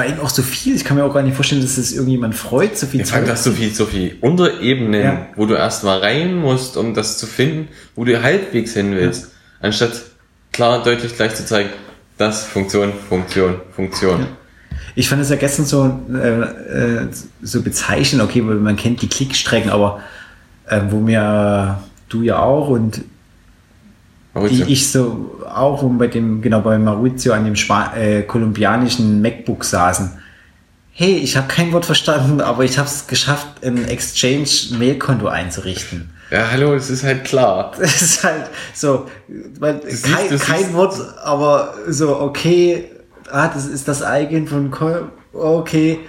Eben auch so viel. Ich kann mir auch gar nicht vorstellen, dass es irgendjemand freut, so viel allem, du hast so viel, so viel Unterebenen, Ja. wo du erst mal rein musst, um das zu finden, wo du halbwegs hin willst. Anstatt klar, deutlich gleich zu zeigen, das Funktion, Funktion, Funktion. Ich fand es ja gestern so, äh, äh, so bezeichnend, okay, weil man kennt die Klickstrecken, aber äh, wo mir du ja auch und Maurizio. die ich so auch und bei dem, genau bei Maurizio an dem Spa äh, kolumbianischen MacBook saßen. Hey, ich habe kein Wort verstanden, aber ich habe es geschafft, ein Exchange-Mail-Konto einzurichten. Ja, hallo, es ist halt klar. Das ist halt so, weil kein, du kein Wort, aber so, okay, ah, das ist das Eigen von Kol okay.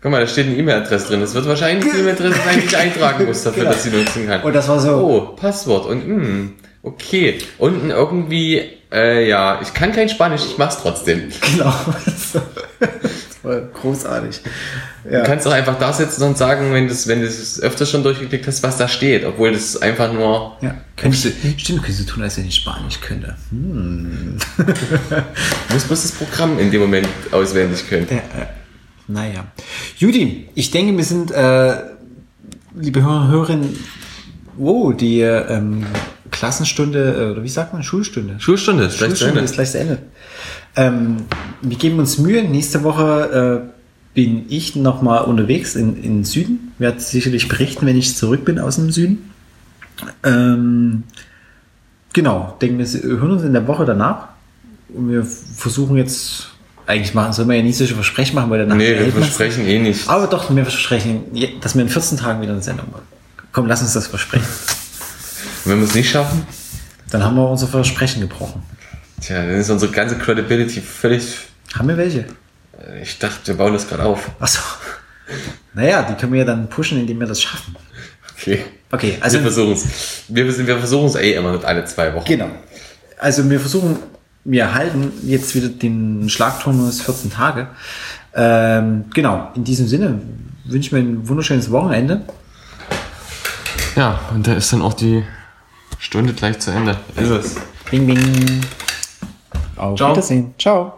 Guck mal, da steht eine E-Mail-Adresse drin. Das wird wahrscheinlich die E-Mail-Adresse sein, die ich eintragen muss, dafür, Genau. dass sie nutzen kann. Und das war so, Oh, Passwort und hm, okay. Unten irgendwie, äh, ja, ich kann kein Spanisch, ich mach's trotzdem. genau. War großartig. Ja. Du kannst doch einfach da sitzen und sagen, wenn du es wenn du öfter schon durchgeklickt hast, was da steht, obwohl das einfach nur. Ja, könnte ich, stimmt, könntest du tun, als wenn ich Spanisch könnte. Hm. Du musst bloß das Programm in dem Moment auswendig können. Ja, äh, naja. Judy, ich denke, wir sind, äh, liebe Hörer Hörerinnen, wow, die ähm, Klassenstunde, äh, oder wie sagt man, Schulstunde. Schulstunde ist gleich zu Schulstunde Ende. ist gleich zu Ende. Ähm, wir geben uns Mühe. Nächste Woche äh, bin ich nochmal unterwegs in, in den Süden. Werde sicherlich berichten, wenn ich zurück bin aus dem Süden. Ähm, genau, denken wir hören uns in der Woche danach. Und wir versuchen jetzt, eigentlich machen, soll man ja nicht solche Versprechen machen, weil danach Nee, wir versprechen eh nicht. aber doch, wir versprechen, dass wir in 14 Tagen wieder eine Sendung Komm, lass uns das versprechen. Und wenn wir es nicht schaffen, Dann haben wir unser Versprechen gebrochen. Tja, dann ist unsere ganze Credibility völlig. Haben wir welche? Ich dachte, wir bauen das gerade auf. Achso. Naja, die können wir ja dann pushen, indem wir das schaffen. Okay. Okay, also wir versuchen es. Wir, wir wir versuchen es eh immer mit alle zwei Wochen. Genau. Also wir versuchen, wir halten jetzt wieder den Schlagturnus 14 Tage. Ähm, genau, in diesem Sinne wünsche ich mir ein wunderschönes Wochenende. Ja, und da ist dann auch die Stunde gleich zu Ende. Ist es. Bing, bing. Auf Ciao. Wiedersehen. Ciao.